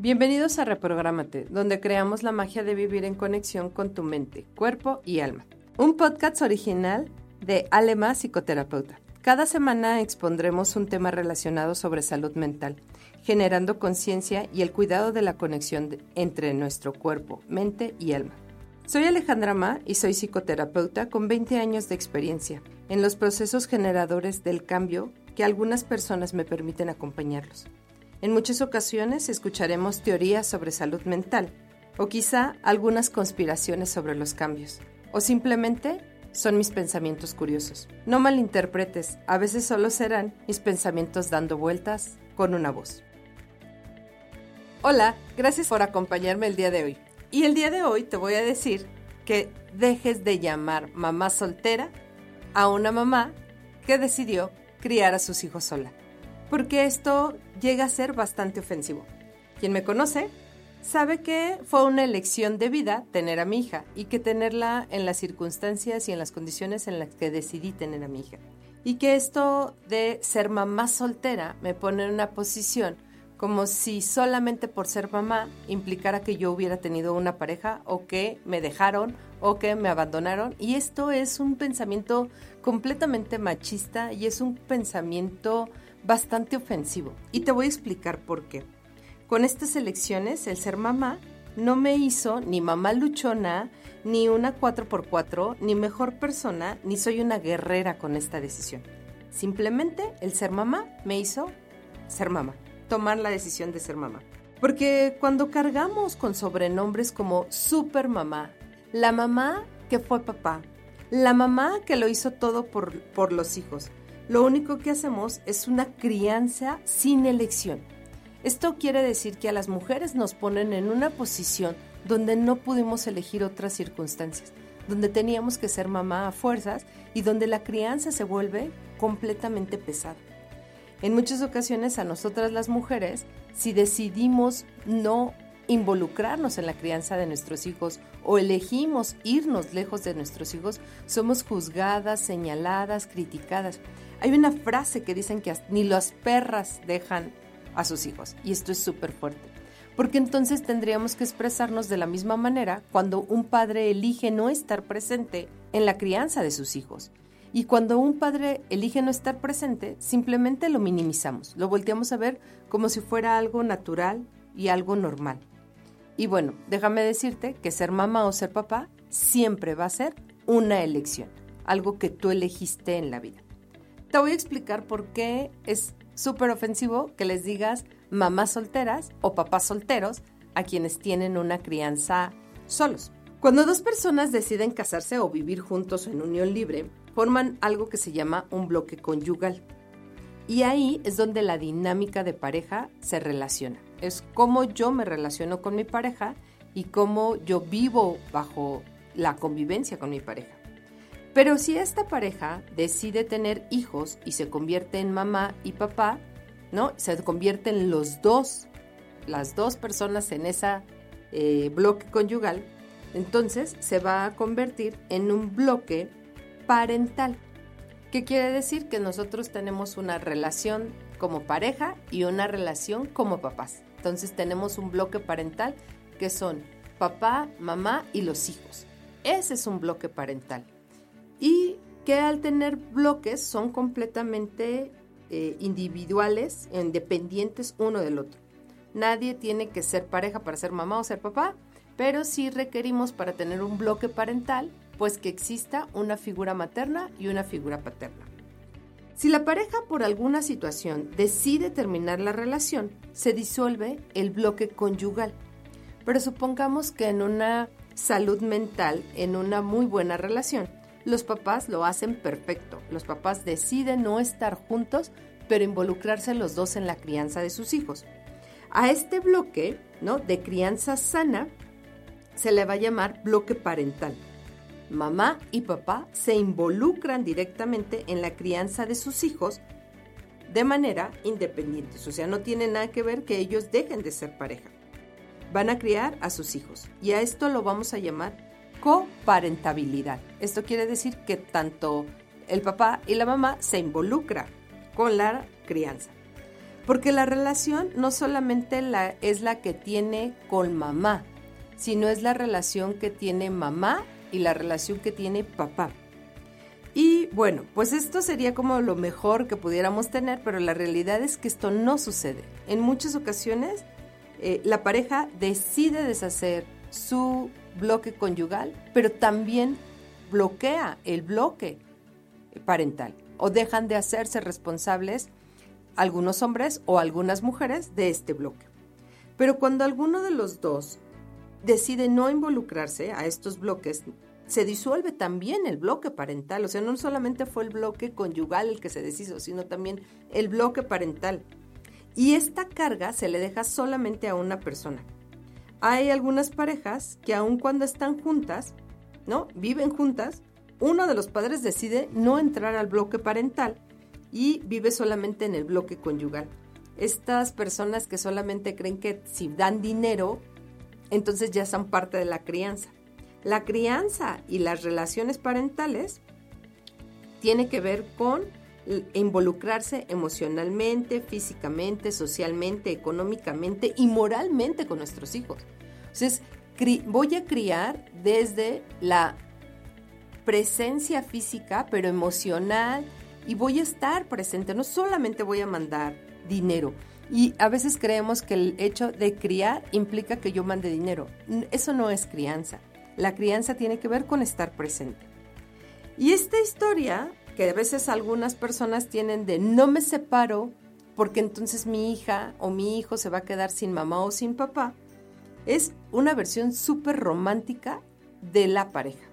Bienvenidos a Reprográmate, donde creamos la magia de vivir en conexión con tu mente, cuerpo y alma. Un podcast original de Alema Psicoterapeuta. Cada semana expondremos un tema relacionado sobre salud mental, generando conciencia y el cuidado de la conexión entre nuestro cuerpo, mente y alma. Soy Alejandra Ma y soy psicoterapeuta con 20 años de experiencia en los procesos generadores del cambio que algunas personas me permiten acompañarlos. En muchas ocasiones escucharemos teorías sobre salud mental, o quizá algunas conspiraciones sobre los cambios, o simplemente son mis pensamientos curiosos. No malinterpretes, a veces solo serán mis pensamientos dando vueltas con una voz. Hola, gracias por acompañarme el día de hoy. Y el día de hoy te voy a decir que dejes de llamar mamá soltera a una mamá que decidió criar a sus hijos sola porque esto llega a ser bastante ofensivo. Quien me conoce sabe que fue una elección de vida tener a mi hija y que tenerla en las circunstancias y en las condiciones en las que decidí tener a mi hija. Y que esto de ser mamá soltera me pone en una posición como si solamente por ser mamá implicara que yo hubiera tenido una pareja o que me dejaron o que me abandonaron. Y esto es un pensamiento completamente machista y es un pensamiento bastante ofensivo. Y te voy a explicar por qué. Con estas elecciones, el ser mamá no me hizo ni mamá luchona, ni una 4x4, ni mejor persona, ni soy una guerrera con esta decisión. Simplemente el ser mamá me hizo ser mamá, tomar la decisión de ser mamá. Porque cuando cargamos con sobrenombres como super mamá, la mamá que fue papá, la mamá que lo hizo todo por, por los hijos, lo único que hacemos es una crianza sin elección. Esto quiere decir que a las mujeres nos ponen en una posición donde no pudimos elegir otras circunstancias, donde teníamos que ser mamá a fuerzas y donde la crianza se vuelve completamente pesada. En muchas ocasiones a nosotras las mujeres, si decidimos no involucrarnos en la crianza de nuestros hijos o elegimos irnos lejos de nuestros hijos, somos juzgadas, señaladas, criticadas. Hay una frase que dicen que ni las perras dejan a sus hijos y esto es súper fuerte. Porque entonces tendríamos que expresarnos de la misma manera cuando un padre elige no estar presente en la crianza de sus hijos. Y cuando un padre elige no estar presente, simplemente lo minimizamos, lo volteamos a ver como si fuera algo natural y algo normal. Y bueno, déjame decirte que ser mamá o ser papá siempre va a ser una elección, algo que tú elegiste en la vida. Te voy a explicar por qué es súper ofensivo que les digas mamás solteras o papás solteros a quienes tienen una crianza solos. Cuando dos personas deciden casarse o vivir juntos en unión libre, forman algo que se llama un bloque conyugal. Y ahí es donde la dinámica de pareja se relaciona. Es cómo yo me relaciono con mi pareja y cómo yo vivo bajo la convivencia con mi pareja. Pero si esta pareja decide tener hijos y se convierte en mamá y papá, ¿no? Se convierten los dos, las dos personas en ese eh, bloque conyugal, entonces se va a convertir en un bloque parental. ¿Qué quiere decir? Que nosotros tenemos una relación como pareja y una relación como papás. Entonces tenemos un bloque parental que son papá, mamá y los hijos. Ese es un bloque parental. Y que al tener bloques son completamente eh, individuales, independientes uno del otro. Nadie tiene que ser pareja para ser mamá o ser papá, pero sí requerimos para tener un bloque parental pues que exista una figura materna y una figura paterna. Si la pareja por alguna situación decide terminar la relación, se disuelve el bloque conyugal. Pero supongamos que en una salud mental, en una muy buena relación, los papás lo hacen perfecto. Los papás deciden no estar juntos, pero involucrarse los dos en la crianza de sus hijos. A este bloque, ¿no? de crianza sana se le va a llamar bloque parental mamá y papá se involucran directamente en la crianza de sus hijos de manera independiente. O sea, no tiene nada que ver que ellos dejen de ser pareja. Van a criar a sus hijos y a esto lo vamos a llamar coparentabilidad. Esto quiere decir que tanto el papá y la mamá se involucran con la crianza. Porque la relación no solamente la, es la que tiene con mamá, sino es la relación que tiene mamá y la relación que tiene papá. Y bueno, pues esto sería como lo mejor que pudiéramos tener, pero la realidad es que esto no sucede. En muchas ocasiones eh, la pareja decide deshacer su bloque conyugal, pero también bloquea el bloque parental o dejan de hacerse responsables algunos hombres o algunas mujeres de este bloque. Pero cuando alguno de los dos decide no involucrarse a estos bloques, se disuelve también el bloque parental. O sea, no solamente fue el bloque conyugal el que se deshizo, sino también el bloque parental. Y esta carga se le deja solamente a una persona. Hay algunas parejas que aun cuando están juntas, ¿no? Viven juntas, uno de los padres decide no entrar al bloque parental y vive solamente en el bloque conyugal. Estas personas que solamente creen que si dan dinero, entonces ya son parte de la crianza. La crianza y las relaciones parentales tiene que ver con involucrarse emocionalmente, físicamente, socialmente, económicamente y moralmente con nuestros hijos. Entonces, voy a criar desde la presencia física, pero emocional, y voy a estar presente, no solamente voy a mandar dinero. Y a veces creemos que el hecho de criar implica que yo mande dinero. Eso no es crianza. La crianza tiene que ver con estar presente. Y esta historia que a veces algunas personas tienen de no me separo porque entonces mi hija o mi hijo se va a quedar sin mamá o sin papá, es una versión súper romántica de la pareja.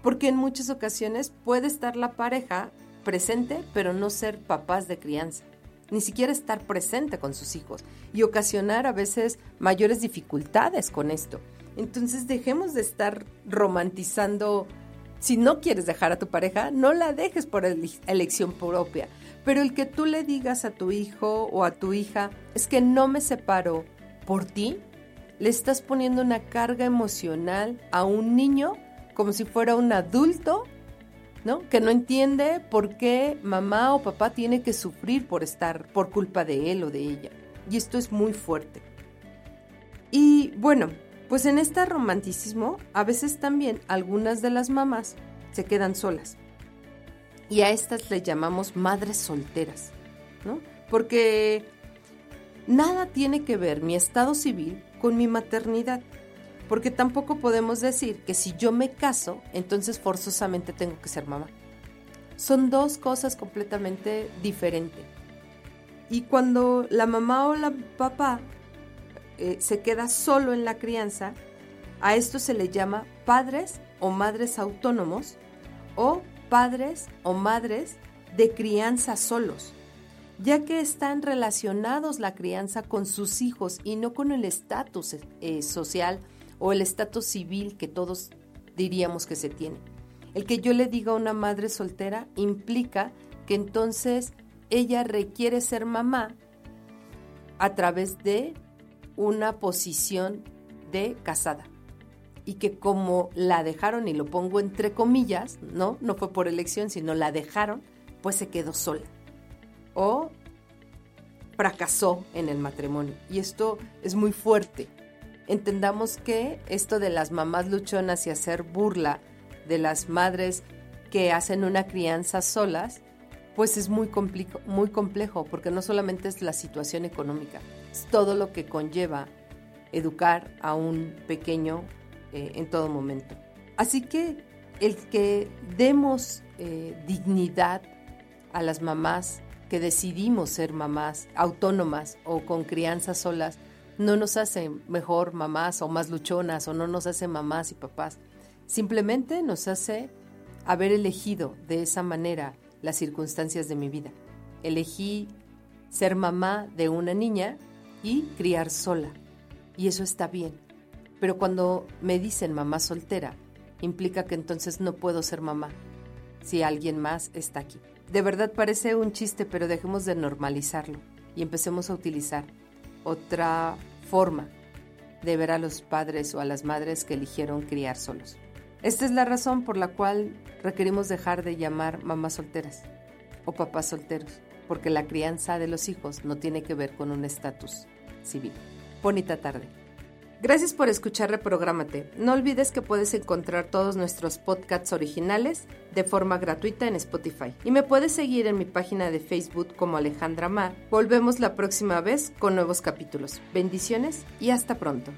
Porque en muchas ocasiones puede estar la pareja presente, pero no ser papás de crianza. Ni siquiera estar presente con sus hijos y ocasionar a veces mayores dificultades con esto. Entonces dejemos de estar romantizando si no quieres dejar a tu pareja, no la dejes por elección propia. Pero el que tú le digas a tu hijo o a tu hija, es que no me separo por ti, le estás poniendo una carga emocional a un niño como si fuera un adulto, ¿no? Que no entiende por qué mamá o papá tiene que sufrir por estar por culpa de él o de ella. Y esto es muy fuerte. Y bueno, pues en este romanticismo, a veces también algunas de las mamás se quedan solas. Y a estas le llamamos madres solteras, ¿no? Porque nada tiene que ver mi estado civil con mi maternidad. Porque tampoco podemos decir que si yo me caso, entonces forzosamente tengo que ser mamá. Son dos cosas completamente diferentes. Y cuando la mamá o la papá eh, se queda solo en la crianza, a esto se le llama padres o madres autónomos o padres o madres de crianza solos, ya que están relacionados la crianza con sus hijos y no con el estatus eh, social o el estatus civil que todos diríamos que se tiene. El que yo le diga a una madre soltera implica que entonces ella requiere ser mamá a través de una posición de casada y que como la dejaron, y lo pongo entre comillas, ¿no? No fue por elección, sino la dejaron, pues se quedó sola. O fracasó en el matrimonio. Y esto es muy fuerte. Entendamos que esto de las mamás luchonas y hacer burla de las madres que hacen una crianza solas, pues es muy, muy complejo, porque no solamente es la situación económica, todo lo que conlleva educar a un pequeño eh, en todo momento. Así que el que demos eh, dignidad a las mamás que decidimos ser mamás autónomas o con crianzas solas, no nos hace mejor mamás o más luchonas o no nos hace mamás y papás. Simplemente nos hace haber elegido de esa manera las circunstancias de mi vida. Elegí ser mamá de una niña y criar sola. Y eso está bien. Pero cuando me dicen mamá soltera, implica que entonces no puedo ser mamá si alguien más está aquí. De verdad parece un chiste, pero dejemos de normalizarlo y empecemos a utilizar otra forma de ver a los padres o a las madres que eligieron criar solos. Esta es la razón por la cual requerimos dejar de llamar mamás solteras o papás solteros porque la crianza de los hijos no tiene que ver con un estatus Bonita tarde. Gracias por escuchar Reprográmate. No olvides que puedes encontrar todos nuestros podcasts originales de forma gratuita en Spotify. Y me puedes seguir en mi página de Facebook como Alejandra Mar. Volvemos la próxima vez con nuevos capítulos. Bendiciones y hasta pronto.